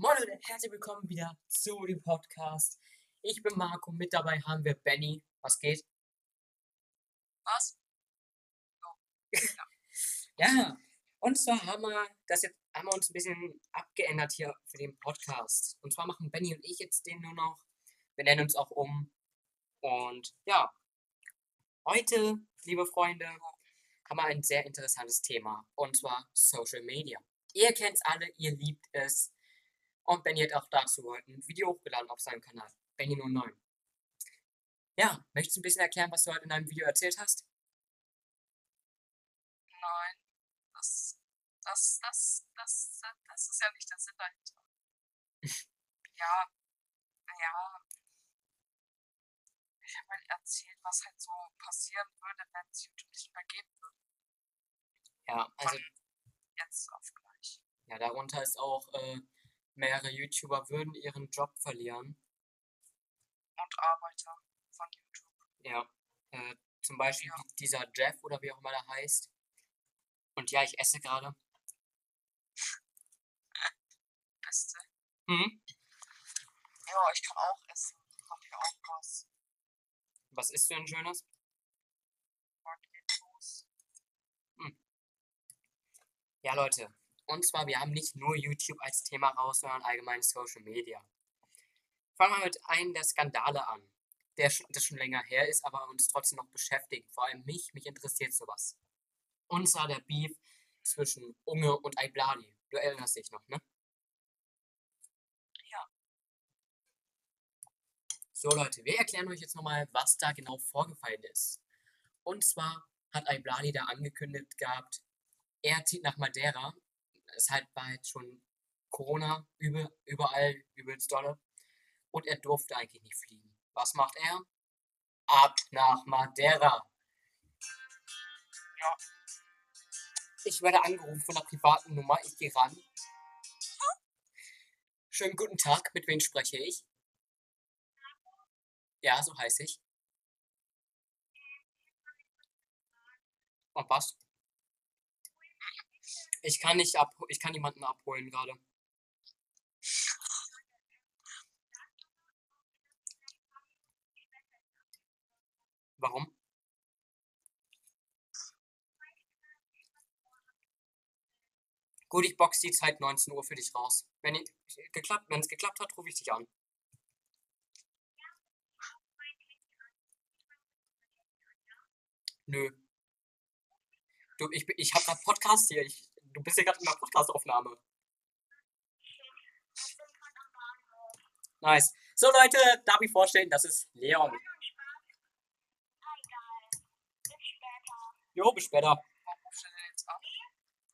Moin Leute, herzlich willkommen wieder zu dem Podcast. Ich bin Marco, mit dabei haben wir Benny. Was geht? Was? Ja, und zwar haben wir das jetzt haben wir uns ein bisschen abgeändert hier für den Podcast. Und zwar machen Benny und ich jetzt den nur noch. Wir nennen uns auch um. Und ja, heute, liebe Freunde, haben wir ein sehr interessantes Thema. Und zwar Social Media. Ihr kennt es alle, ihr liebt es. Und Benny hat auch dazu heute ein Video hochgeladen auf seinem Kanal. Benny 09. Ja, möchtest du ein bisschen erklären, was du heute in deinem Video erzählt hast? Nein. Das, das, das, das, das ist ja nicht der Sinn dahinter. ja, naja. Ich habe halt erzählt, was halt so passieren würde, wenn es YouTube nicht mehr geben würde. Ja, also Von jetzt auf gleich. ja, darunter ist auch, äh, mehrere YouTuber würden ihren Job verlieren. Und Arbeiter von YouTube. Ja, äh, zum Beispiel Ja. dieser Jeff oder wie auch immer der heißt. Und ja, ich esse gerade. Beste. Hm? Ja, ich kann auch essen. Hab hier auch was. Was isst du denn Schönes? Marketos. Ja, Leute. Und zwar, wir haben nicht nur YouTube als Thema raus, sondern allgemein Social Media. Fangen wir mit einem der Skandale an, der schon, das schon länger her ist, aber uns trotzdem noch beschäftigt. Vor allem mich, mich interessiert sowas. Und zwar der Beef zwischen Unge und Aiblali. Du erinnerst dich noch, ne? Ja. So Leute, wir erklären euch jetzt nochmal, was da genau vorgefallen ist. Und zwar hat Aiblali da angekündigt gehabt, er zieht nach Madeira. Es halt war jetzt schon Corona übel, überall übelst dolle. Und er durfte eigentlich nicht fliegen. Was macht er? Ab nach Madeira. Ja. Ich werde angerufen von einer privaten Nummer. Ich gehe ran. Schönen guten Tag. Mit wem spreche ich? Ja, so heiße ich. Und was? Ich kann nicht ab, ich kann niemanden abholen gerade. Warum? Gut, ich box die Zeit 19 Uhr für dich raus. Wenn ich, geklappt, es geklappt hat, rufe ich dich an. Nö. Du, ich, ich habe gerade Podcast hier. Ich, du bist ja gerade in der Podcastaufnahme. Nice. So Leute, darf ich vorstellen, das ist Leon. Jo, bis später. Er?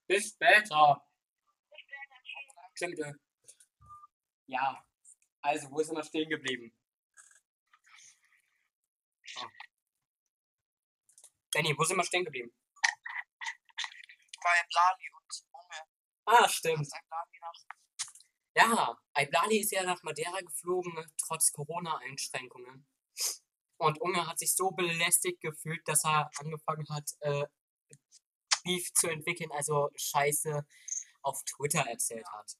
Bis später. Tschö bitte. Ja. Also, wo sind wir stehen geblieben? Oh. Benny, wo sind wir stehen geblieben? Bei Blali und Unge. Ah, stimmt. Ja, Aiblali ist ja nach Madeira geflogen, trotz Corona-Einschränkungen. Und Unge hat sich so belästigt gefühlt, dass er angefangen hat, äh, Beef zu entwickeln, also Scheiße auf Twitter erzählt hat.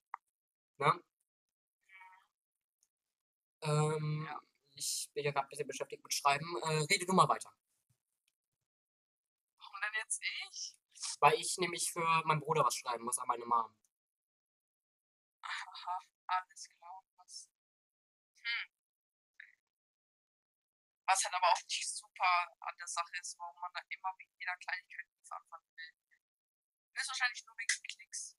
Ne? Ähm, Ja. Ich bin ja gerade ein bisschen beschäftigt mit Schreiben. Äh, rede du mal weiter. Warum denn jetzt ich? Weil ich nämlich für meinen Bruder was schreiben muss an meine Mom. Aha, alles klar. Was? Hm. Was halt aber auch nicht super an der Sache ist, warum man da immer wegen jeder Kleinigkeit Beef anfangen will. Höchstwahrscheinlich nur wegen Klicks.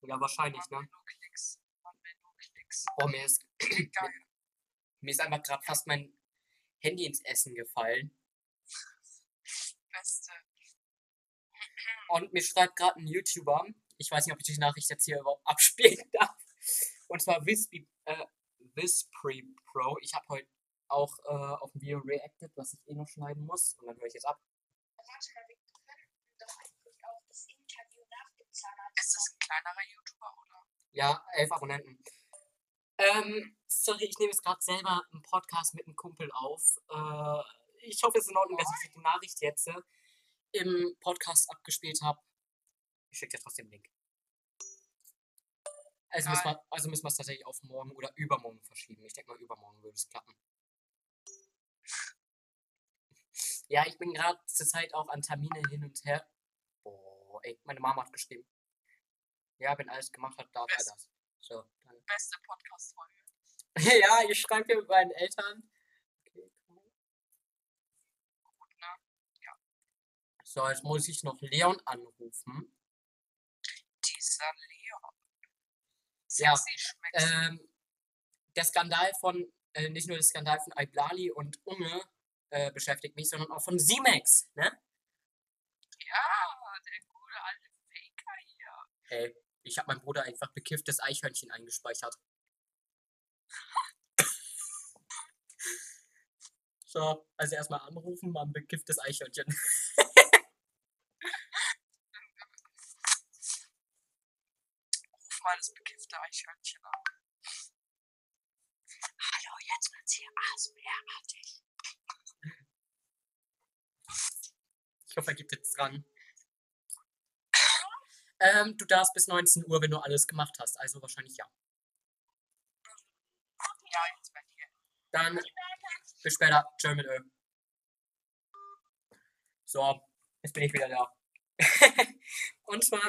Ja, wahrscheinlich, Man ne? will nur Klicks. Man will nur Klicks. Oh, mir ist, Geil. mir ist einfach gerade fast mein Handy ins Essen gefallen. Beste. Und mir schreibt gerade ein YouTuber, ich weiß nicht, ob ich die Nachricht jetzt hier überhaupt abspielen darf. Und zwar Wispy, äh, Wispre Pro. Ich habe heute auch äh, auf ein Video reacted, was ich eh noch schneiden muss. Und dann höre ich jetzt ab. Warte mal, wir könnten doch eigentlich auch das Interview nach dem Ist das ein kleinerer YouTuber oder? Ja, elf Abonnenten. Ähm, sorry, ich nehme jetzt gerade selber einen Podcast mit einem Kumpel auf. Äh, ich hoffe, es ist in Ordnung, dass ich die Nachricht jetzt äh, im Podcast abgespielt habe. Ich schicke dir trotzdem den Link. Also müssen, wir, also müssen wir es tatsächlich auf morgen oder übermorgen verschieben. Ich denke mal, übermorgen würde es klappen. Ja, ich bin gerade zur Zeit auch an Termine hin und her. Boah, ey, meine Mama hat geschrieben. Ja, wenn alles gemacht hat, darf er Best- das. So, dann. Beste Podcast-Folge. ja, ich schreibe hier mit meinen Eltern. Okay, cool. Gut, ne? So, jetzt muss ich noch Leon anrufen. Dieser Leon. Ja. Ähm, der Skandal von, äh, nicht nur der Skandal von Iblali und Unge äh, beschäftigt mich, sondern auch von Simex, ne? Ja, der gute alte Faker hier. Ey, ich habe meinem Bruder einfach bekifftes Eichhörnchen eingespeichert. So, also erstmal anrufen, mal ein bekifftes Eichhörnchen. mal das bekiffte Eichhörnchen an. Hallo, jetzt wird's hier ASMR-artig. Ich hoffe, er geht jetzt dran. Ähm, du darfst bis 19 Uhr, wenn du alles gemacht hast. Also wahrscheinlich ja. Ja, jetzt bei dir. Dann bis später. Mit Ö. So, jetzt bin ich wieder da. Und zwar,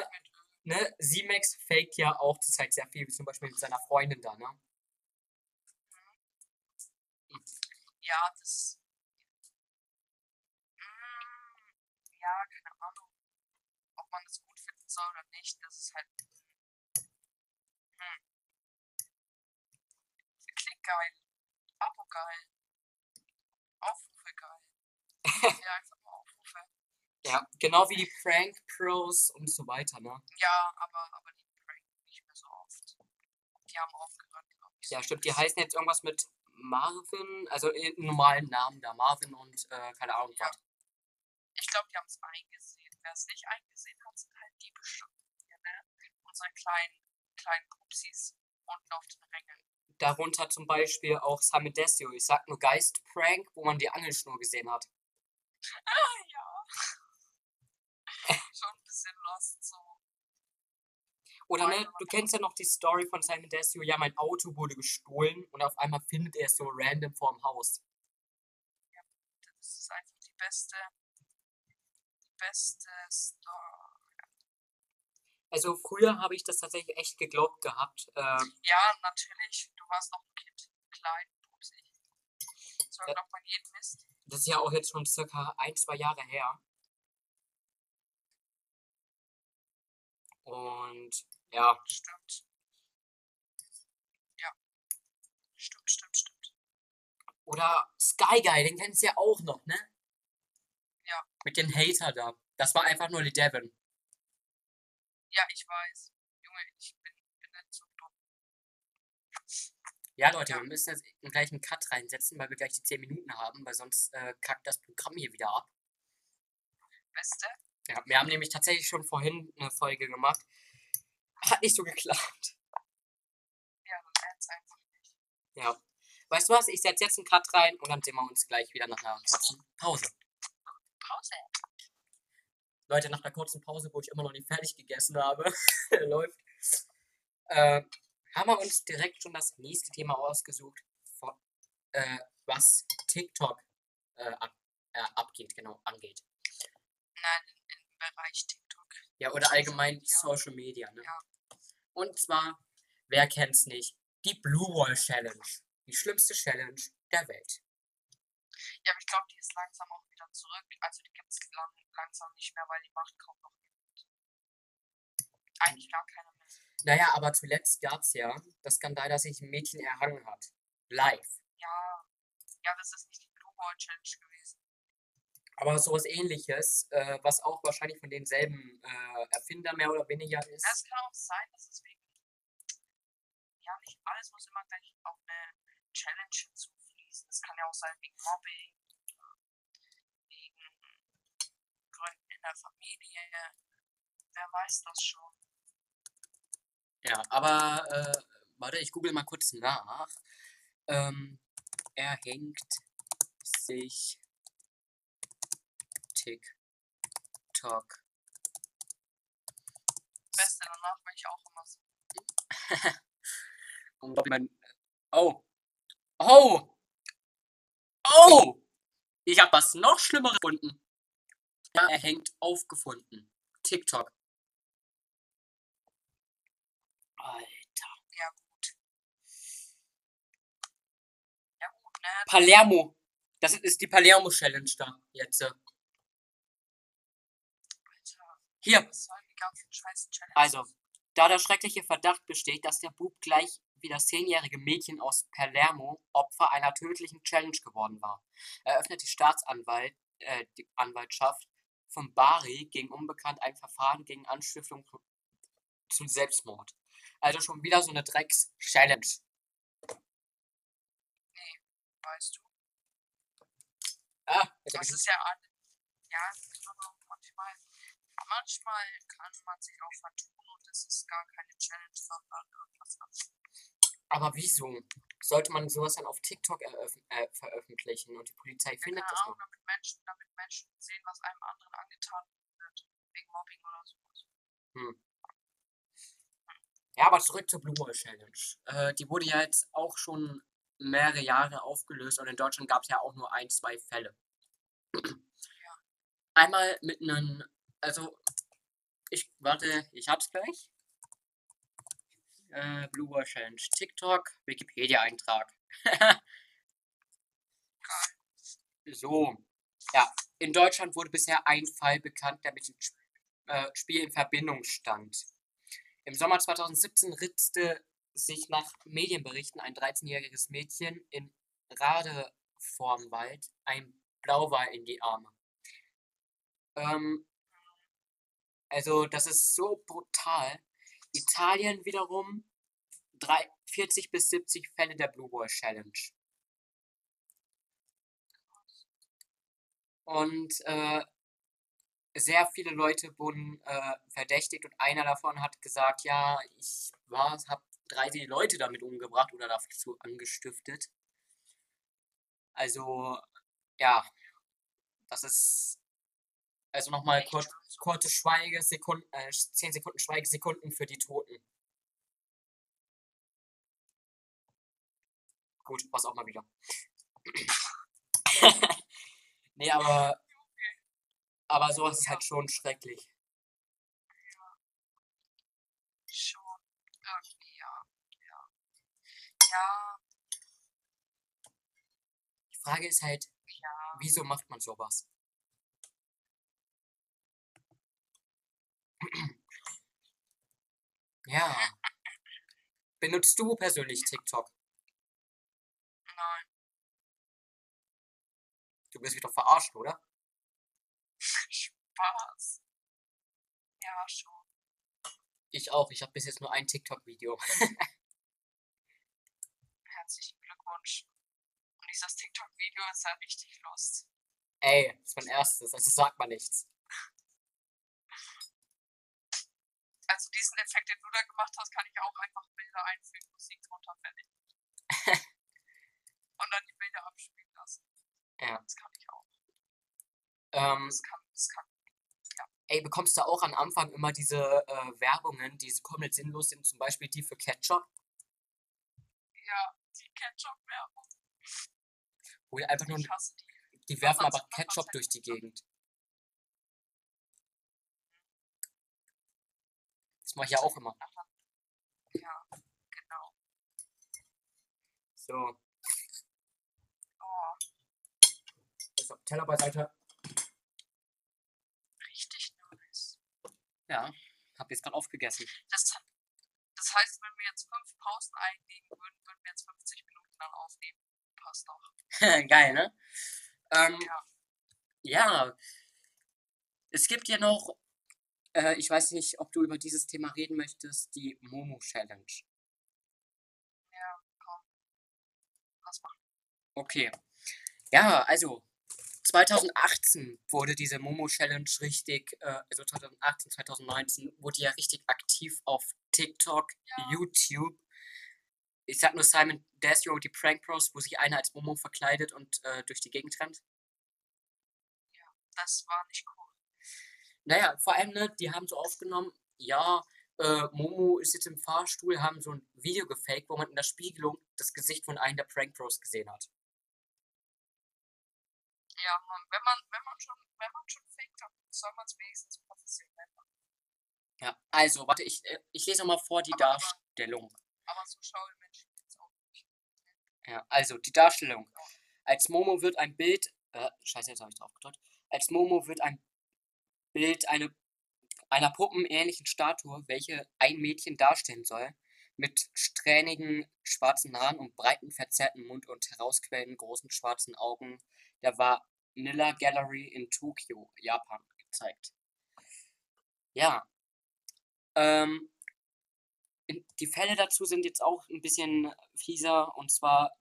ne, Simex faked ja auch zurzeit sehr viel, wie zum Beispiel mit seiner Freundin da, ne? Ja, das. Mm, Ja, keine Ahnung. Ob man das gut finden soll oder nicht, das ist halt. Hm. Klick geil. Abo geil. Aufrufe geil. ja, einfach. Ja, genau wie die Prank Pros und so weiter, ne? Ja, aber, aber die pranken nicht mehr so oft. Die haben aufgehört, glaube ich. Ja, stimmt, die heißen jetzt irgendwas mit Marvin, also in normalen Namen da, Marvin und äh, keine Ahnung Ja. was. Ich glaube, die haben es eingesehen. Wer es nicht eingesehen hat, sind halt die bestimmt hier, ne? Unsere kleinen, kleinen Pupsis unten auf den Rängen. Darunter zum Beispiel auch Simon Desio, ich sag nur Geist-Prank, wo man die Angelschnur gesehen hat. Ah, ja. Schon ein bisschen lost so. Oder ne, du kennst ja noch die Story von Simon Desio, ja, mein Auto wurde gestohlen und auf einmal findet er es so random vorm Haus. Das ist einfach die beste, die beste Story. Also früher habe ich das tatsächlich echt geglaubt gehabt. Äh, Ja, natürlich. Du warst noch ein Kind. Klein, pupsig. So Ja. glaubt man jeden Mist. das ist ja auch jetzt schon circa ein, zwei Jahre her. Und ja, Stimmt. Ja. Stimmt, stimmt, stimmt. Oder Sky Guy, den kennst du ja auch noch, ne? Ja. Mit den Hater da. Das war einfach nur die Devin. Ja, ich weiß. Junge, ich bin, bin nicht so dumm. Ja, Leute, Ja. wir müssen jetzt gleich einen Cut reinsetzen, weil wir gleich die 10 Minuten haben, weil sonst äh, kackt das Programm hier wieder ab. Beste? Ja, wir haben nämlich tatsächlich schon vorhin eine Folge gemacht. Hat nicht so geklappt. Ja, dann ernst einfach nicht. Ja. Weißt du was? Ich setze jetzt einen Cut rein und dann sehen wir uns gleich wieder nach einer kurzen Pause. Pause. Leute, nach einer kurzen Pause, wo ich immer noch nicht fertig gegessen habe, läuft, äh, haben wir uns direkt schon das nächste Thema ausgesucht, von, äh, was TikTok äh, ab, äh, abgeht, genau, angeht. Nein, Bereich TikTok. Ja, oder allgemein Ja. Social Media, ne? Ja. Und zwar, wer kennt's nicht, die Blue Wall Challenge. Die schlimmste Challenge der Welt. Ja, aber ich glaube, die ist langsam auch wieder zurück. Also die gibt es lang, langsam nicht mehr, weil die macht kaum noch. Eigentlich gar keiner mehr. Naja, aber zuletzt gab's ja das Skandal, dass sich ein Mädchen erhangen hat. Live. Ja. Ja, das ist nicht die Blue Ball Challenge gewesen. Aber sowas ähnliches, äh, was auch wahrscheinlich von denselben äh, Erfinder mehr oder weniger ist. Es kann auch sein, dass es wegen. Ja, nicht alles muss immer gleich auf eine Challenge hinzufließen. Es kann ja auch sein wegen Mobbing, wegen Gründen in der Familie. Wer weiß das schon? Ja, aber äh, warte, ich google mal kurz nach. Ähm, er hängt sich TikTok. Beste danach, weil ich auch immer so. Und man. Oh. Oh! Oh! Ich habe was noch Schlimmeres gefunden. Ja, er hängt aufgefunden. TikTok. Alter. Ja, gut. Ja, gut, ne? Palermo. Das ist die Palermo Challenge da jetzt. Hier. Also, da der schreckliche Verdacht besteht, dass der Bub gleich wie das zehnjährige Mädchen aus Palermo Opfer einer tödlichen Challenge geworden war, eröffnet die Staatsanwalt, äh, die Anwaltschaft von Bari gegen Unbekannt ein Verfahren gegen Anstiftung zu- zum Selbstmord. Also schon wieder so eine Drecks-Challenge. weißt du? Ah, Das ist ja alles. Ja, aber manchmal, manchmal kann man sich auch vertun und es ist gar keine Challenge, sondern irgendwas anderes. aber wieso? Sollte man sowas dann auf TikTok äh, veröffentlichen und die Polizei findet Keine das Ahnung, damit Menschen, damit Menschen sehen, was einem anderen angetan wird. Wegen Mobbing oder sowas. Ja, aber zurück zur Blue Wall Challenge. Äh, die wurde ja jetzt auch schon mehrere Jahre aufgelöst und in Deutschland gab es ja auch nur ein, zwei Fälle. Einmal mit einem, also ich, warte, ich hab's gleich. Äh, Blue Wall Challenge, TikTok, Wikipedia-Eintrag. so, ja, in Deutschland wurde bisher ein Fall bekannt, der mit dem äh, Spiel in Verbindung stand. Im Sommer 2017 ritzte sich nach Medienberichten ein 13-jähriges Mädchen in Radevormwald ein Blauwal in die Arme. Ähm, also, das ist so brutal. Italien wiederum drei, 40 bis 70 Fälle der Blue Wall Challenge. Und äh, sehr viele Leute wurden äh, verdächtigt und einer davon hat gesagt, ja, ich war, habe 30 Leute damit umgebracht oder dazu angestiftet. Also, ja, das ist, also nochmal kurz, kurze Schweigesekunden, äh, 10 Sekunden Schweigesekunden für die Toten. Gut, was auch mal wieder. nee, aber, aber sowas ist halt schon schrecklich. Schon. Irgendwie, ja. Ja. Ja, Die Frage ist halt, ja. wieso macht man sowas? Ja. Benutzt du persönlich TikTok? Nein. Du wirst mich doch verarschen, oder? Spaß. Ja, schon. Ich auch. Ich habe bis jetzt nur ein TikTok-Video. Herzlichen Glückwunsch. Und dieses TikTok-Video ist ja richtig Lust. Ey, das ist mein erstes, also sagt man nichts. Also diesen Effekt, den du da gemacht hast, kann ich auch einfach Bilder einfügen, Musik drunter fertig. Und dann die Bilder abspielen lassen. Ja. Das kann ich auch. Ähm, Das kann, das kann. ey, bekommst du auch am Anfang immer diese äh, Werbungen, die so komplett sinnlos sind, zum Beispiel die für Ketchup, Ja, die Ketchup-Werbung. wo die einfach nur, Ich hasse die. die werfen aber Ketchup durch die. Gegend. Das mache ich ja auch immer. Ja, genau. So, Oh, auf Teller beiseite. richtig nice. Ja, hab jetzt gerade aufgegessen. Das, das heißt, wenn wir jetzt fünf Pausen einlegen würden, würden wir jetzt 50 Minuten lang aufnehmen. Passt doch. Geil, ne? Ähm, Ja. ja, es gibt ja noch, äh, ich weiß nicht, ob du über dieses Thema reden möchtest, die Momo Challenge. Ja, komm. Lass mal. Okay. Ja, also 2018 wurde diese Momo Challenge richtig, äh, also 2018, 2019 wurde ja richtig aktiv auf TikTok, Ja. YouTube. Ich sag nur Simon Desio, die Prank Bros, wo sich einer als Momo verkleidet und äh, durch die Gegend rennt. Das war nicht cool. Naja, vor allem, ne, die haben so aufgenommen, ja, äh, Momo ist jetzt im Fahrstuhl, haben so ein Video gefaked, wo man in der Spiegelung das Gesicht von einem der Prank Bros gesehen hat. Ja, man, wenn man, wenn man schon, wenn man schon faked hat, soll man es wenigstens professionell machen. Ja, also, warte, ich, äh, ich lese mal vor die Aber- aber- Darstellung. Aber so schaue Menschen jetzt auch nicht. Ja, also die Darstellung. Als Momo wird ein Bild. Äh, scheiße, jetzt habe ich drauf gedrückt. Als Momo wird ein Bild eine, einer puppenähnlichen Statue, welche ein Mädchen darstellen soll, mit strähnigen schwarzen Haaren und breiten verzerrten Mund und herausquellenden großen schwarzen Augen der Vanilla Gallery in Tokio, Japan, gezeigt. Ja. Ähm, die Fälle dazu sind jetzt auch ein bisschen fieser und zwar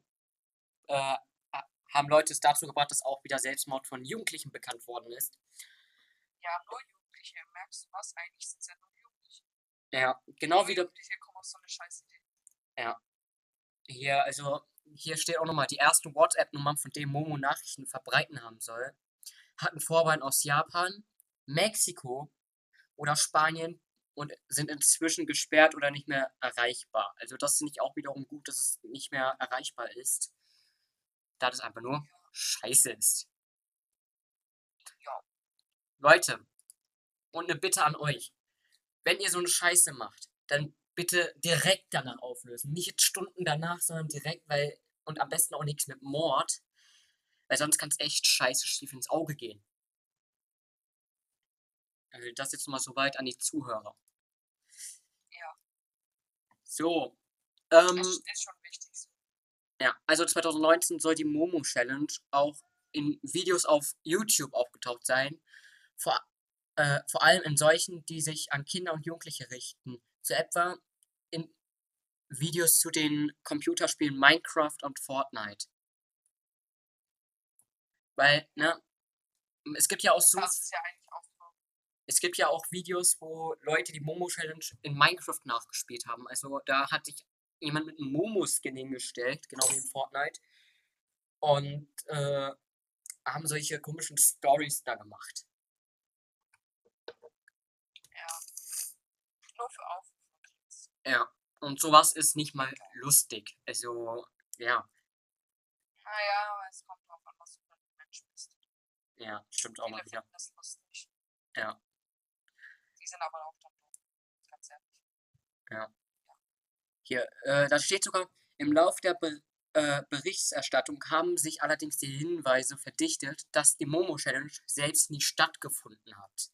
äh, ha- haben Leute es dazu gebracht, dass auch wieder Selbstmord von Jugendlichen bekannt worden ist. Ja, nur Jugendliche. Merkst du was? Eigentlich sind es ja nur Jugendliche. Ja, genau wieder Jugendliche kommen auf so eine scheiß Idee. hier, also hier steht auch nochmal, die ersten WhatsApp-Nummern, von denen Momo Nachrichten verbreiten haben soll, hatten Vorbein aus Japan, Mexiko oder Spanien und sind inzwischen gesperrt oder nicht mehr erreichbar. Also das finde ich auch wiederum gut, dass es nicht mehr erreichbar ist. Da das einfach nur scheiße ist. Leute, und eine Bitte an euch. Wenn ihr so eine Scheiße macht, dann bitte direkt danach auflösen. Nicht jetzt Stunden danach, sondern direkt, weil, und am besten auch nichts mit Mord, weil sonst kann es echt scheiße schief ins Auge gehen. Also das jetzt mal soweit an die Zuhörer. Ja. So. Ähm, Das ist schon wichtig. Ja, also 2019 soll die Momo Challenge auch in Videos auf YouTube aufgetaucht sein. Vor, äh, vor allem in solchen, die sich an Kinder und Jugendliche richten. So etwa in Videos zu den Computerspielen Minecraft und Fortnite. Weil, ne, es gibt ja auch so ja eigentlich auch so. es gibt ja auch Videos, wo Leute die Momo Challenge in Minecraft nachgespielt haben. Also da hat sich jemand mit einem Momo-Skin hingestellt, genau wie in Fortnite. Und äh, haben solche komischen Stories da gemacht. Nur für Aufruf. Ja. Und sowas ist nicht mal lustig. Also, ja, Naja, aber es kommt drauf an, was du für ein Mensch bist. ja, stimmt auch mal wieder. das lustig. Ja. Die sind aber auch dann doof. Ganz ehrlich. Hier, äh, da steht sogar, im Lauf der Ber äh, Berichterstattung haben sich allerdings die Hinweise verdichtet, dass die Momo Challenge selbst nie stattgefunden hat.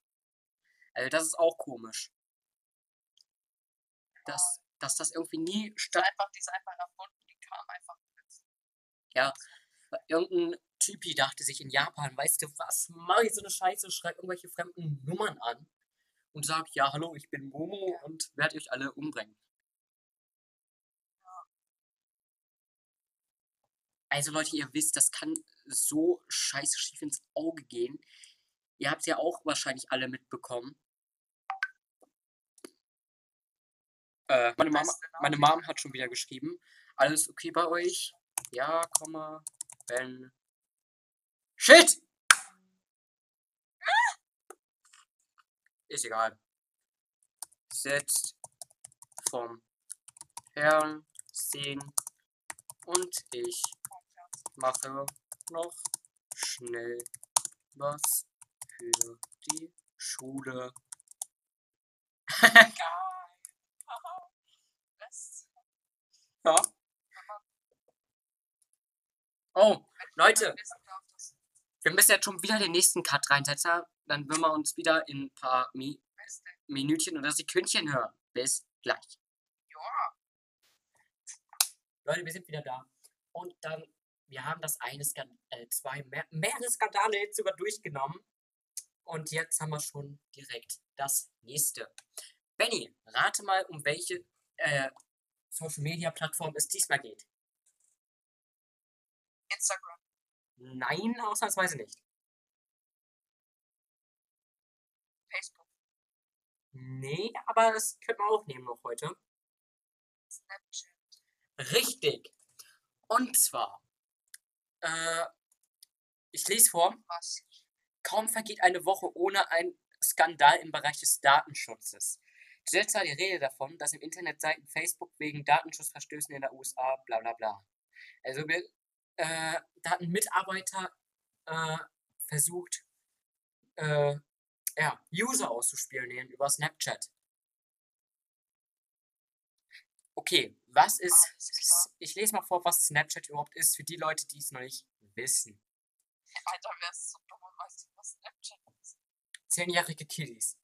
Also das ist auch komisch. Dass, dass das irgendwie nie statt... einfach, die ist einfach erfunden. Die kam einfach. Ja, irgendein Typi dachte sich in Japan, weißt du was, mach ich so eine Scheiße, schreib irgendwelche fremden Nummern an und sag, ja, hallo, ich bin Momo und werde euch alle umbringen. Also Leute, ihr wisst, das kann so scheiße schief ins Auge gehen. Ihr habt ja auch wahrscheinlich alle mitbekommen. Äh, meine Mama, meine. Mom hat schon wieder geschrieben. Alles okay bei euch? Ja, Komma, wenn. Shit! Ist egal. Setzt vom Fernsehen und ich mache noch schnell was für die Schule. Geil. Das, Ja. Oh, Leute, wir müssen jetzt schon wieder den nächsten Cut reinsetzen. Dann würden wir uns wieder in ein paar Mi. Minütchen oder Sekündchen hören. Bis gleich. Ja. Leute, wir sind wieder da. Und dann, wir haben das eine Skandal, äh, zwei, mehr, mehrere Skandale jetzt sogar durchgenommen. Und jetzt haben wir schon direkt das nächste. Benny, rate mal, um welche äh, Social Media Plattform es diesmal geht. Instagram. Nein, ausnahmsweise nicht. Facebook. Nee, aber das können wir auch nehmen noch heute. Snapchat. Richtig. Und zwar, äh, ich lese vor, Was? Kaum vergeht eine Woche ohne einen Skandal im Bereich des Datenschutzes. Zuletzt war die Rede davon, dass im Internet Seiten Facebook wegen Datenschutzverstößen in der USA bla bla bla. Also wir, äh, da hat ein Mitarbeiter äh, versucht, äh, ja, User auszuspionieren über Snapchat. Okay, was ist. Ich lese mal vor, was Snapchat überhaupt ist, für die Leute, die es noch nicht wissen. Alter, wer ist so dumm und weiß nicht, was Snapchat ist? Zehnjährige Kiddies.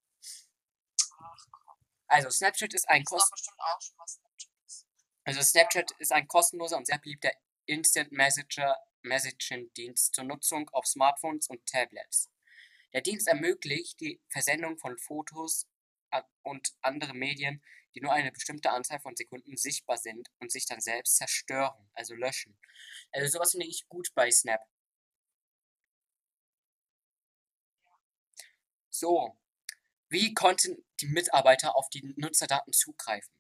Also, Snapchat ist ein Ich sag kost bestimmt auch schon, was Snapchat ist. also Snapchat ist ein kostenloser und sehr beliebter Instant Messenger Messaging-Dienst zur Nutzung auf Smartphones und Tablets. Der Dienst ermöglicht die Versendung von Fotos und andere Medien, die nur eine bestimmte Anzahl von Sekunden sichtbar sind und sich dann selbst zerstören, also löschen. Also sowas finde ich gut bei Snap. So, wie konnten die Mitarbeiter auf die Nutzerdaten zugreifen?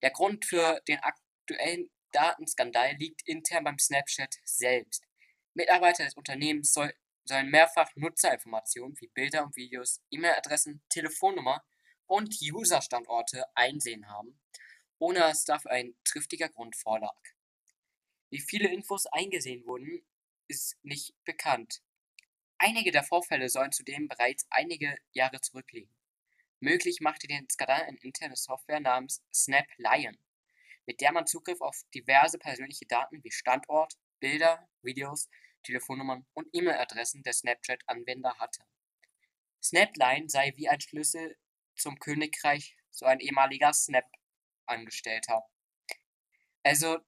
Der Grund für den aktuellen Datenskandal liegt intern beim Snapchat selbst. Mitarbeiter des Unternehmens soll, sollen mehrfach Nutzerinformationen wie Bilder und Videos, E-Mail-Adressen, Telefonnummer und User-Standorte einsehen haben, ohne dass dafür ein triftiger Grund vorlag. Wie viele Infos eingesehen wurden, ist nicht bekannt. Einige der Vorfälle sollen zudem bereits einige Jahre zurückliegen. Möglich machte den Skandal eine interne Software namens Snap Lion, mit der man Zugriff auf diverse persönliche Daten wie Standort, Bilder, Videos, Telefonnummern und E-Mail-Adressen der Snapchat-Anwender hatte. Snapline sei wie ein Schlüssel zum Königreich, so ein ehemaliger Snap-Angestellter. Also,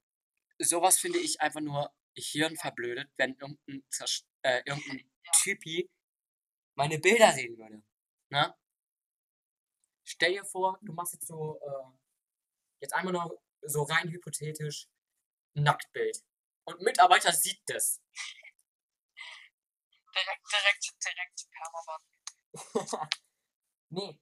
sowas finde ich einfach nur hirnverblödet, wenn irgendein, äh, irgendein Typi meine Bilder sehen würde. Ne? Stell dir vor, du machst jetzt so, äh, jetzt einmal nur so rein hypothetisch ein Nacktbild. Und Mitarbeiter sieht das. Direkt, direkt, direkt Permaband. nee,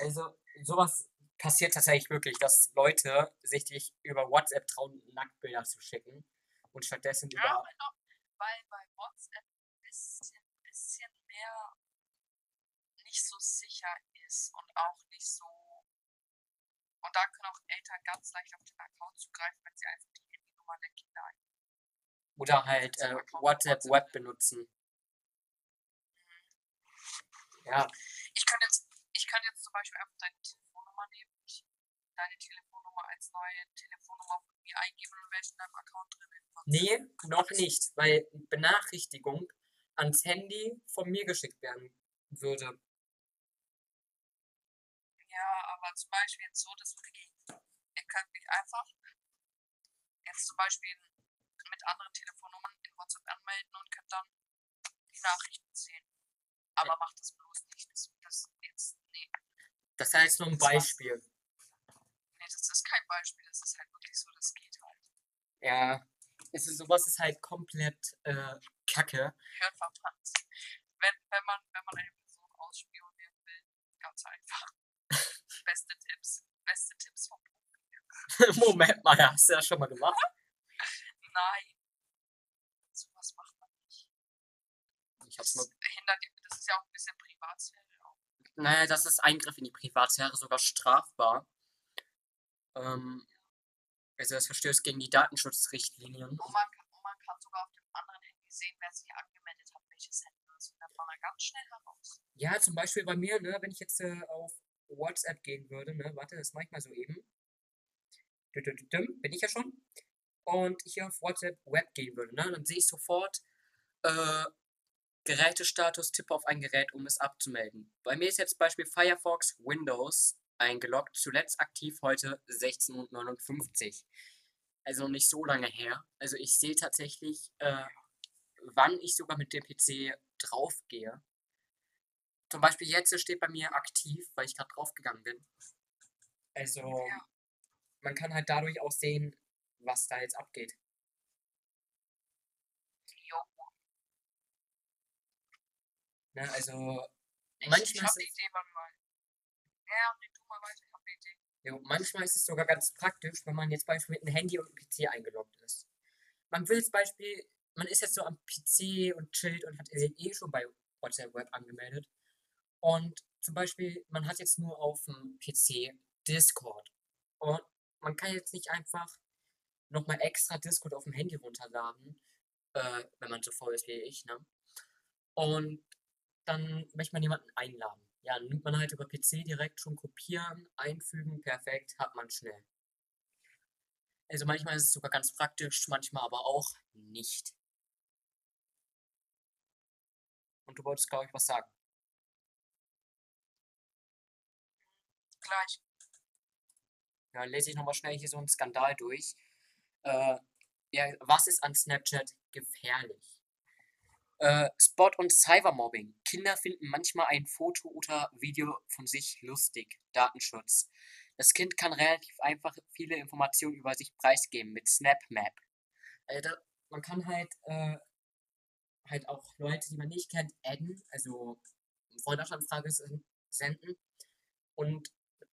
also sowas passiert tatsächlich wirklich, dass Leute sich dich über WhatsApp trauen, Nacktbilder zu schicken und stattdessen Ja, über. weil bei WhatsApp ein bisschen, bisschen mehr nicht so sicher ist und auch nicht so. Und da können auch Eltern ganz leicht auf den Account zugreifen, wenn sie einfach die Handynummer der Kinder ein. Oder halt äh, WhatsApp Web benutzen. Ja, Ich könnte jetzt, ich könnte jetzt zum Beispiel einfach deine Telefonnummer nehmen, deine Telefonnummer als neue Telefonnummer von mir eingeben und ich in deinem Account drin. in WhatsApp. nee, noch nicht, weil Benachrichtigung ans Handy von mir geschickt werden würde. Ja, aber zum Beispiel jetzt so, das würde gehen. Ihr könnt mich einfach jetzt zum Beispiel mit anderen Telefonnummern in WhatsApp anmelden und könnt dann die Nachrichten sehen. Aber Ja. macht das bloß nicht. Das, das jetzt, nee, Das jetzt nur ein Das. Beispiel. nee, das ist kein Beispiel. Das ist halt wirklich so, das geht halt. Ja, es ist, sowas ist halt komplett äh, Kacke. Hirnverbrannt. Wenn, wenn man, wenn man eine Person ausspionieren will, ganz einfach. Beste Tipps. Beste Tipps vom Profi. Moment mal, hast du das schon mal gemacht? Nein. Sowas macht man nicht. Ich hab's Das mal. hindert, das ist ja auch ein bisschen Privatsphäre. Auch. Naja, das ist Eingriff in die Privatsphäre sogar strafbar. Ähm, also das verstößt gegen die Datenschutzrichtlinien. Und man, kann, und man kann sogar auf dem anderen Handy sehen, wer sich angemeldet hat, welches Handy. Das findet man dann ganz schnell heraus. Ja, zum Beispiel bei mir, ne, wenn ich jetzt äh, auf WhatsApp gehen würde, ne, warte, das mache ich mal so eben. Bin ich ja schon. Und hier auf WhatsApp Web gehen würde, ne, dann sehe ich sofort äh, Gerätestatus, tippe auf ein Gerät, um es abzumelden. Bei mir ist jetzt Beispiel Firefox Windows eingeloggt, zuletzt aktiv heute 16.59 Uhr. Also noch nicht so lange her. Also ich sehe tatsächlich, äh, wann ich sogar mit dem PC draufgehe. Zum Beispiel jetzt steht bei mir aktiv, weil ich gerade draufgegangen bin. Also Ja. man kann halt dadurch auch sehen, was da jetzt abgeht. Jo. Ne? Also Ich, Manchmal ich eine es- Idee, wann mal. Ja, nee, tu mal weiter, ich habe eine Idee. Jo, manchmal ist es sogar ganz praktisch, wenn man jetzt beispielsweise mit einem Handy und einem PC eingeloggt ist. Man will zum Beispiel, man ist jetzt so am PC und chillt und hat sich eh schon bei WhatsApp Web angemeldet. Und zum Beispiel, man hat jetzt nur auf dem PC Discord. Und man kann jetzt nicht einfach nochmal extra Discord auf dem Handy runterladen, äh, wenn man so faul ist wie ich, ne? Und dann möchte man jemanden einladen. Ja, nimmt man halt über PC direkt schon kopieren, einfügen, perfekt, hat man schnell. Also manchmal ist es sogar ganz praktisch, manchmal aber auch nicht. Und du wolltest, glaube ich, was sagen. Gleich. Ja, lese ich nochmal schnell hier so einen Skandal durch. Äh, ja, was ist an Snapchat gefährlich? Äh, Spot und Cybermobbing. Kinder finden manchmal ein Foto oder Video von sich lustig. Datenschutz. Das Kind kann relativ einfach viele Informationen über sich preisgeben mit SnapMap. Also da, man kann halt, äh, halt auch Leute, die man nicht kennt, adden, also Freundschaftsanfrage senden. Und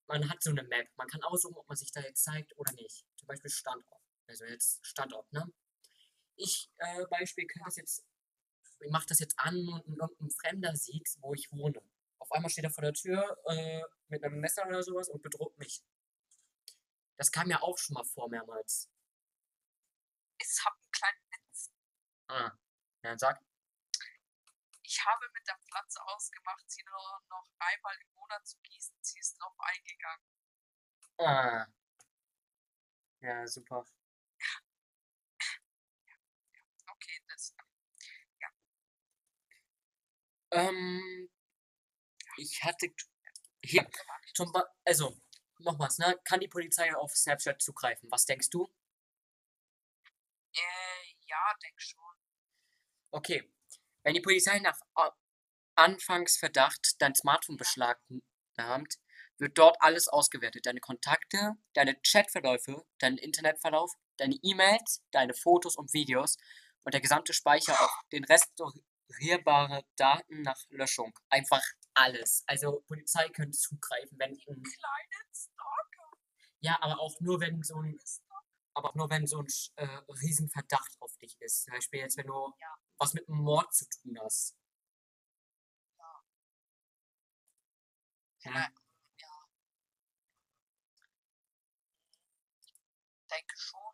man hat so eine Map. Man kann aussuchen, ob man sich da jetzt zeigt oder nicht. Zum Beispiel Standort. Also jetzt Standort, ne? Ich, äh, Beispiel, kann das jetzt, ich mache das jetzt an und ein Fremder sieht, wo ich wohne. Auf einmal steht er vor der Tür äh, mit einem Messer oder sowas und bedroht mich. Das kam ja auch schon mal vor mehrmals. Ich habe einen kleinen Witz. Ah, ja, sag. Ich habe mit der Pflanze ausgemacht, sie nur noch einmal im Monat zu gießen. Sie ist drauf eingegangen. Ah. Ja, super. Okay, das. Ähm, ich hatte hier zum Ba- also noch was, ne? Kann die Polizei auf Snapchat zugreifen? Was denkst du? Äh, ja, denk schon. Okay. Wenn die Polizei nach Anfangsverdacht dein Smartphone beschlagnahmt, wird dort alles ausgewertet. Deine Kontakte, deine Chatverläufe, dein Internetverlauf, deine E-Mails, deine Fotos und Videos und der gesamte Speicher auf den restaurierbare Daten nach Löschung. Einfach alles. Also Polizei könnte zugreifen, wenn ein, ja, aber auch nur wenn so ein aber auch nur wenn so ein äh, Riesenverdacht auf dich ist. Zum Beispiel jetzt, wenn du Ja. Was mit Mord zu tun hast. Ja. ja. Denke schon.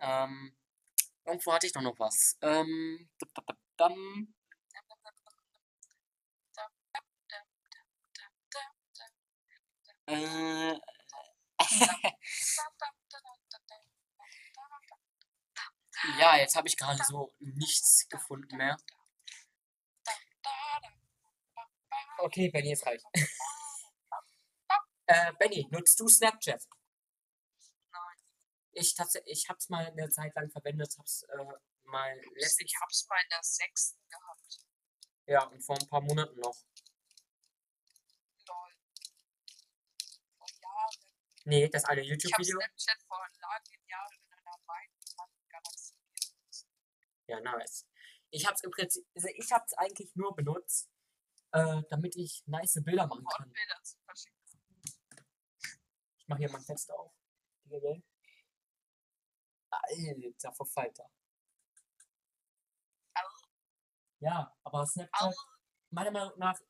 Ähm, irgendwo hatte ich doch noch was. Ähm. Äh, ja, jetzt habe ich gerade so nichts gefunden mehr. Okay, Benny, jetzt reicht. äh, Benny, nutzt du Snapchat? Nein. Ich, ich habe es mal eine Zeit lang verwendet, habe es äh, mal letztlich, Ich hab's mal in der sechsten gehabt. ja, und vor ein paar Monaten noch. Lol. Vor Jahren. Nee, das eine Ich hab YouTube-Video. Snapchat vor langen Jahren in einer weiten Galaxie genutzt. Ja, nice. Ich hab's im Prinzip, also ich hab's eigentlich nur benutzt, äh, damit ich nice Bilder machen kann. Bilder zu verschicken. Ich mache hier mein Fenster auf. Alter, Verfalter. Au. Ja, aber. Snapchat, meiner Meinung nach,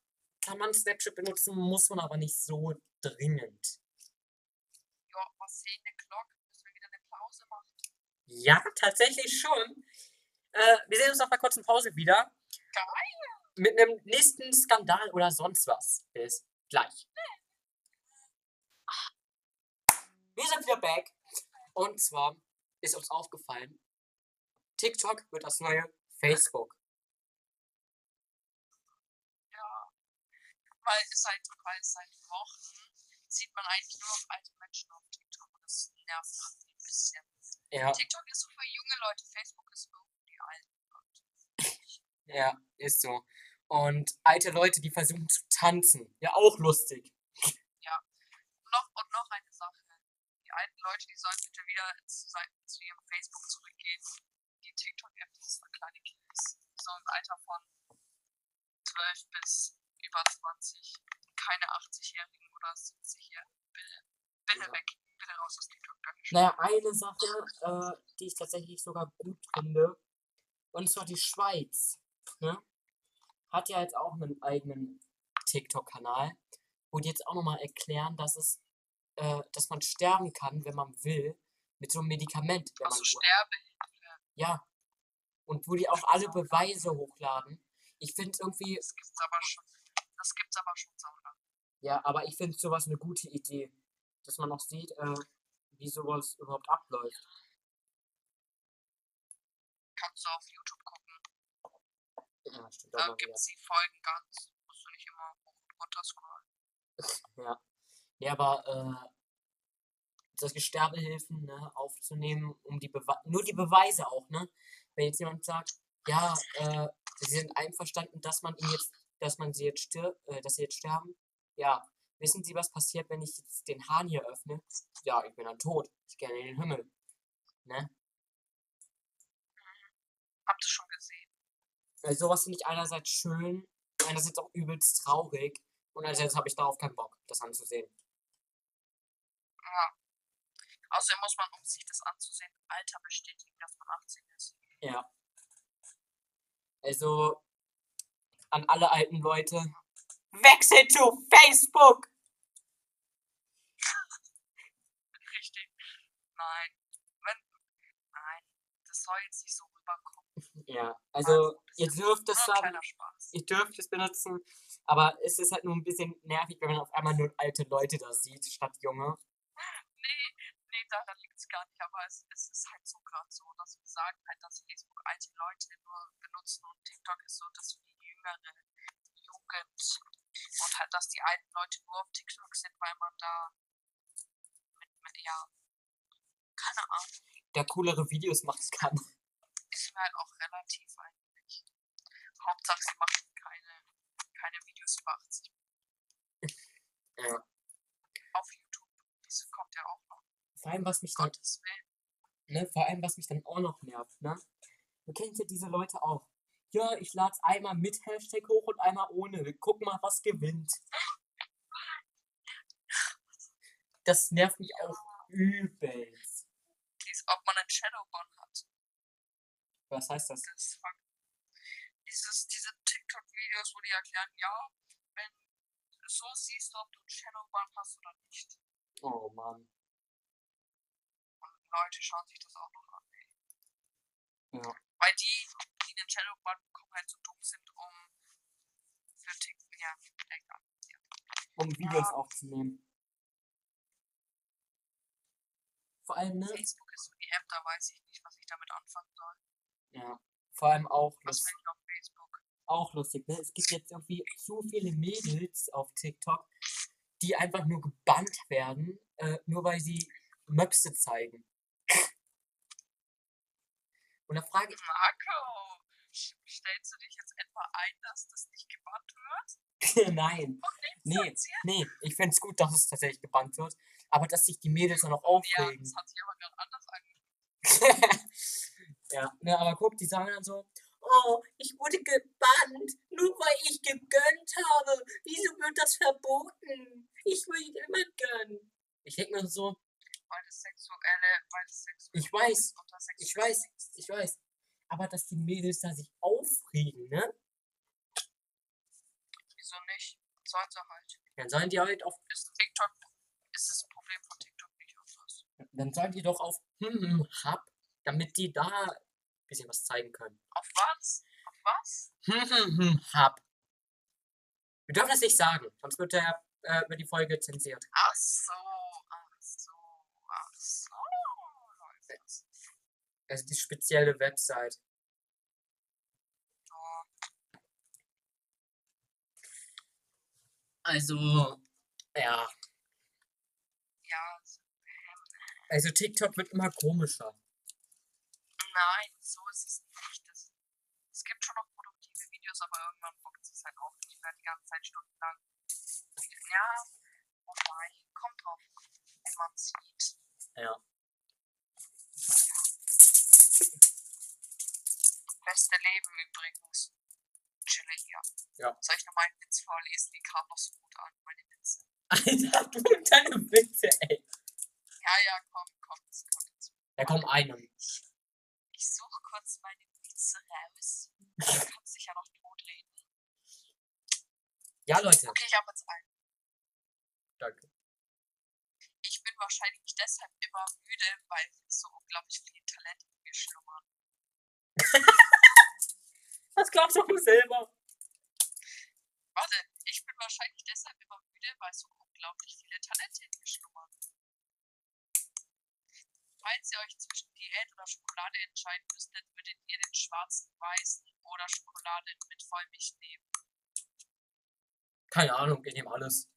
kann man Snapchat benutzen, muss man aber nicht so dringend. Ja, was sehen eine Glock? Müssen wir wieder eine Pause machen? Ja, tatsächlich schon. Äh, wir sehen uns nach einer kurzen Pause wieder. Geil. Mit einem nächsten Skandal oder sonst was. Bis gleich. Wir sind wieder back. Und zwar ist uns aufgefallen, TikTok wird das neue Facebook. Ja. Weil seit, weil seit Wochen sieht man eigentlich nur noch alte Menschen auf TikTok und das nervt ein bisschen. Ja, TikTok ist so für junge Leute, Facebook ist für Leute. ja, ist so. Und alte Leute, die versuchen zu tanzen. Ja, auch lustig. Und noch, und noch eine Sache. Die alten Leute, die sollen bitte wieder zu, zu ihrem Facebook zurückgehen. Die TikTok-App ist für kleine Kids. So im Alter von 12 bis über 20. Keine 80-Jährigen oder 70-Jährigen. Bitte, bitte Ja. weg. Bitte raus aus TikTok. Dankeschön. Naja, eine Sache, äh, die ich tatsächlich sogar gut finde, und zwar die Schweiz, ne, hat ja jetzt auch einen eigenen TikTok-Kanal, wo die jetzt auch nochmal erklären, dass es, äh, dass man sterben kann, wenn man will, mit so einem Medikament, wenn Also man Sterbehilfe. ja. Und wo die auch alle Beweise hochladen. Ich finde irgendwie, Das gibt's aber schon. Das gibt's aber schon lange. ja, aber ich finde sowas eine gute Idee, dass man auch sieht, äh, wie sowas überhaupt abläuft. Kannst du auf YouTube gucken. Ja, stimmt Da wieder. gibt's die Folgen ganz. Musst du nicht immer hoch und runter scrollen. Ja. Ja, aber äh, solche Sterbehilfen ne, aufzunehmen, um die Bewe nur die Beweise auch, ne? Wenn jetzt jemand sagt, ja, äh, sie sind einverstanden, dass man ihn jetzt, dass man sie jetzt stirbt, äh, dass sie jetzt sterben. Ja, wissen Sie, was passiert, wenn ich jetzt den Hahn hier öffne? Ja, ich bin dann tot. Ich gehe in den Himmel. Ne? Habt ihr schon gesehen? Weil sowas finde ich einerseits schön, einerseits auch übelst traurig und einerseits habe ich darauf keinen Bock, das anzusehen. Ja. Außerdem muss man, um sich das anzusehen, Alter bestätigen, dass man 18 ist. Ja. Also an alle alten Leute. Wechsel zu Facebook! Richtig. Nein. Wenn. Nein. Das soll jetzt nicht so rüberkommen. Ja, also ihr dürft es Spaß. ihr dürft es benutzen, aber es ist halt nur ein bisschen nervig, wenn man auf einmal nur alte Leute da sieht, statt junge. Nee, nee, daran liegt es gar nicht, aber es, es ist halt so gerade so, dass wir sagen halt, dass Facebook alte Leute nur benutzen und TikTok ist so, dass für die jüngere Jugend und halt, dass die alten Leute nur auf TikTok sind, weil man da mit, mit ja, keine Ahnung, Der coolere Videos machen kann. ist mir halt auch. Hauptsache, sie machen keine, keine Videos über 80 Ja. auf YouTube. Das kommt ja auch noch. Vor allem, was mich dann, Gottes Willen. ne, vor allem, was mich dann auch noch nervt, ne? Du kennst ja diese Leute auch. Ja, ich lade einmal mit Hashtag hoch und einmal ohne. Wir gucken mal, was gewinnt. Das nervt mich auch übelst. Dies, ob man einen Shadowban hat. Was heißt das? Das. Dieses, diese TikTok-Videos, wo die erklären, ja, wenn du so siehst du, ob du einen Shadowban hast oder nicht. Oh Mann. Und Leute schauen sich das auch noch an. Ey. Ja. Weil die, die den Shadowban bekommen, halt so dumm sind, um für TikTok, ja, egal. Um Videos aufzunehmen. Vor allem, ne? Facebook ist so die App, da weiß ich nicht, was ich damit anfangen soll. Ja. Vor allem auch, Was lust, will ich auf? Auch lustig, ne? Es gibt jetzt irgendwie zu viele Mädels auf TikTok, die einfach nur gebannt werden, äh, nur weil sie Möpse zeigen. Und da frage ich, Marco, stellst du dich jetzt etwa ein, dass das nicht gebannt wird? nein, nee, nee, ich find's gut, dass es tatsächlich gebannt wird, aber dass sich die Mädels dann auch Ja, aufregen. das hat sich aber gerade anders angehört. ja, ne, aber guck, die sagen dann so, oh, ich wurde gebannt, nur weil ich gegönnt habe. Wieso wird das verboten? Ich will immer gönnen. Ich denk mir so, Weil das sexuelle, weil das sexuelle Ich weiß, ich weiß, ich weiß. Aber dass die Mädels da sich aufregen, ne? Wieso nicht? Sollen sie halt. Dann sollen die halt auf, Ist TikTok, ist das Problem von TikTok nicht auf was? dann sollen die doch auf hm, hm, hab, damit die da bisschen was zeigen können. Auf was? Auf was? Hm, hm, hm, hab. Wir dürfen das nicht sagen, sonst wird, der, äh, wird die Folge zensiert. Ach so, ach so, ach so. Also die spezielle Website. Also, ja. ja, so, ähm, Also TikTok wird immer komischer. So ist es nicht. Das, es gibt schon noch produktive Videos, aber irgendwann bockt es halt auch nicht mehr die ganze Zeit stundenlang. Ja, wobei, kommt drauf wie man sieht. Ja. Beste Leben übrigens. Chille hier. Ja. Soll ich noch mal einen Witz vorlesen? Die kam noch so gut an, meine Witze. Alter, du und deine Witze, ey. Ja, ja, komm, komm, das kommt jetzt. Da kommt einer. Ich suche kurz meine Witze raus. Du kannst dich ja noch totreden. Ja, Leute. Okay, ich habe jetzt einen. Danke. Ich bin wahrscheinlich deshalb immer müde, weil so unglaublich viel Talent in mir schlummern. Das glaubst du selber. Warte, ich bin wahrscheinlich deshalb immer müde, weil so unglaublich viele Talente in mir schlummern. Falls ihr euch zwischen Diät oder Schokolade entscheiden müsstet, würdet ihr den schwarzen, weißen oder Schokolade mit Vollmilch nehmen. Keine Ahnung, ich nehme alles.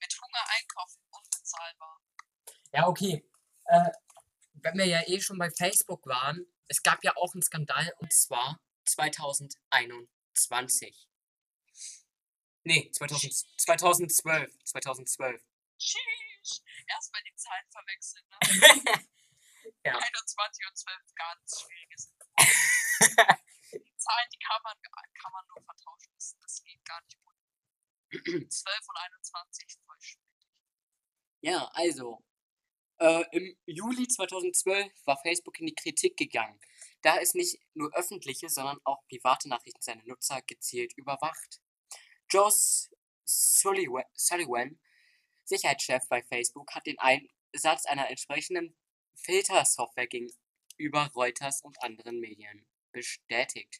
Mit Hunger einkaufen, unbezahlbar. Ja, okay. Äh, wenn wir ja eh schon bei Facebook waren, es gab ja auch einen Skandal und zwar 2021. Nee, 2000, 2012. 2012. Tschüss. Erstmal die Zahlen verwechseln, ne? Ja. 21 und 12 ganz schwieriges. die Zahlen, die kann man, kann man nur vertauschen. Das, das geht gar nicht gut. 12 und 21 voll schwierig. Ja, also. Äh, Im Juli 2012 war Facebook in die Kritik gegangen, da es nicht nur öffentliche, sondern auch private Nachrichten seiner Nutzer gezielt überwacht. Sullivan, Sullivan, Sicherheitschef bei Facebook, hat den Einsatz einer entsprechenden Filtersoftware gegenüber Reuters und anderen Medien bestätigt.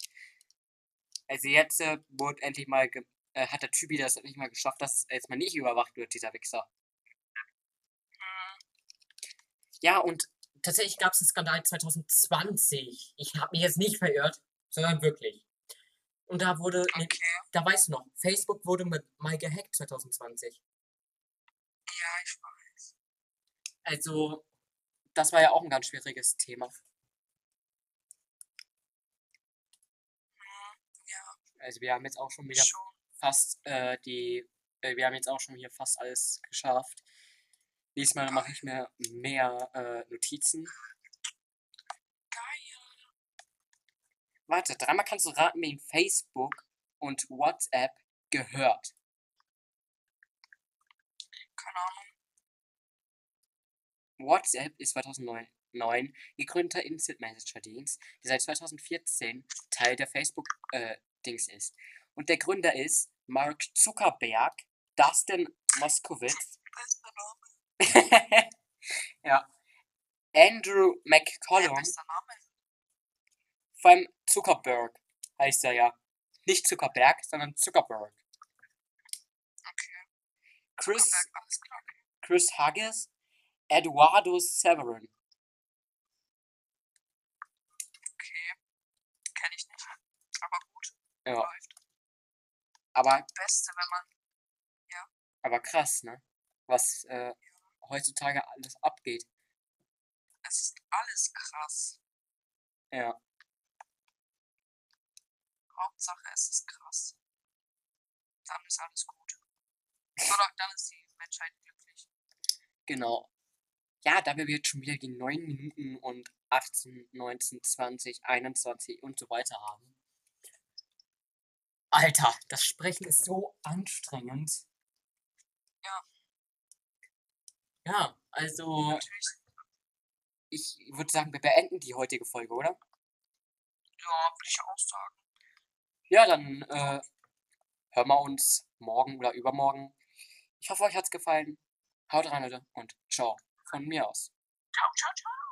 Also jetzt äh, wurde endlich mal ge äh, hat der Typi das endlich mal geschafft, dass es jetzt mal nicht überwacht wird, dieser Wichser. Ja, und tatsächlich gab es einen Skandal 2020. Ich habe mich jetzt nicht verirrt, sondern wirklich. Und da wurde, Okay, da weißt du noch, Facebook wurde mit, mal gehackt 2020. ich weiß. Also, das war ja auch ein ganz schwieriges Thema. Ja, Also wir haben jetzt auch schon wieder schon. fast äh, die, äh, wir haben jetzt auch schon hier fast alles geschafft. Diesmal mache ich mir mehr äh, Notizen. Geil. Warte, dreimal kannst du raten, wen Facebook und WhatsApp gehört. Keine Ahnung. WhatsApp ist 2009 neun gegründeter Instant Messenger Dienst, der seit 2014 Teil der Facebook-Dings ist. Und der Gründer ist Mark Zuckerberg, Dustin Moskowitz, ja, Andrew McCollum, vor allem Zuckerberg heißt er ja. Nicht Zuckerberg, sondern Zuckerberg. Chris. Chris Hugges, Eduardo Severin. Okay. Kenne ich nicht. Aber gut. Ja, Läuft. aber, Beste, wenn man. aber krass, ne? Was äh, heutzutage alles abgeht. Es ist alles krass. Ja. Hauptsache, es ist krass. Dann ist alles gut. Oder dann ist die Menschheit glücklich. Genau. Ja, da wir jetzt schon wieder die 9 Minuten und 18, 19, 20, 21 und so weiter haben. Alter, das Sprechen ist so anstrengend. Ja. Ja, also Natürlich. ich würde sagen, wir beenden die heutige Folge, oder? Ja, würde ich auch sagen. Ja, dann äh, hören wir uns morgen oder übermorgen. Ich hoffe, euch hat's gefallen. Haut rein, Leute, und ciao von mir aus. Ciao, ciao, ciao.